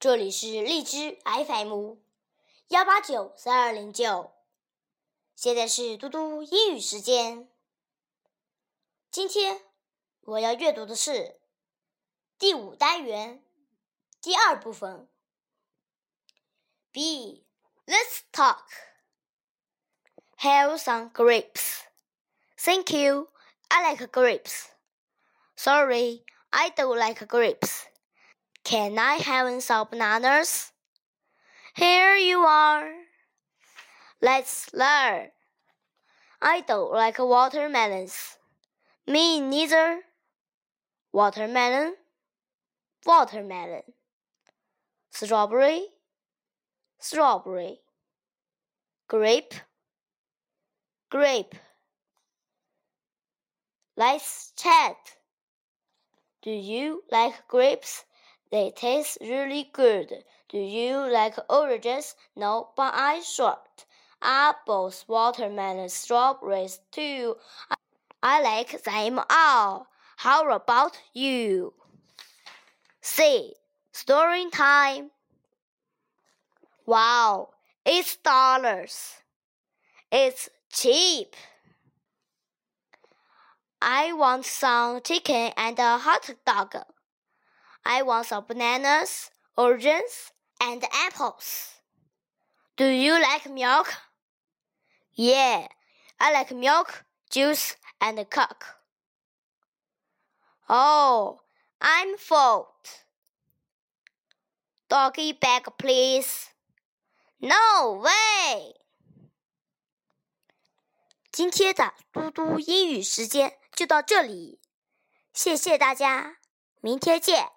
这里是荔枝 FM 幺八九三二零九，现在是嘟嘟英语时间。今天我要阅读的是第五单元第二部分。B. Let's talk. Have some grapes. Thank you. I like grapes. Sorry, I don't like grapes. Can I have some bananas? Here you are. Let's learn. I don't like watermelons. Me neither. Watermelon, watermelon. Strawberry, strawberry. Grape, grape. Let's chat. Do you like grapes? They taste really good. Do you like oranges? No, but I short. Apples, watermelons, strawberries too. I like them all. How about you? C. Story time. Wow, it's dollars. It's cheap. I want some chicken and a hot dog. I want some bananas, oranges, and apples. Do you like milk? Yeah, I like milk, juice, and coke. Oh, I'm full. Doggy bag, please. No way. 今天的嘟嘟英语时间就到这里，谢谢大家，明天见。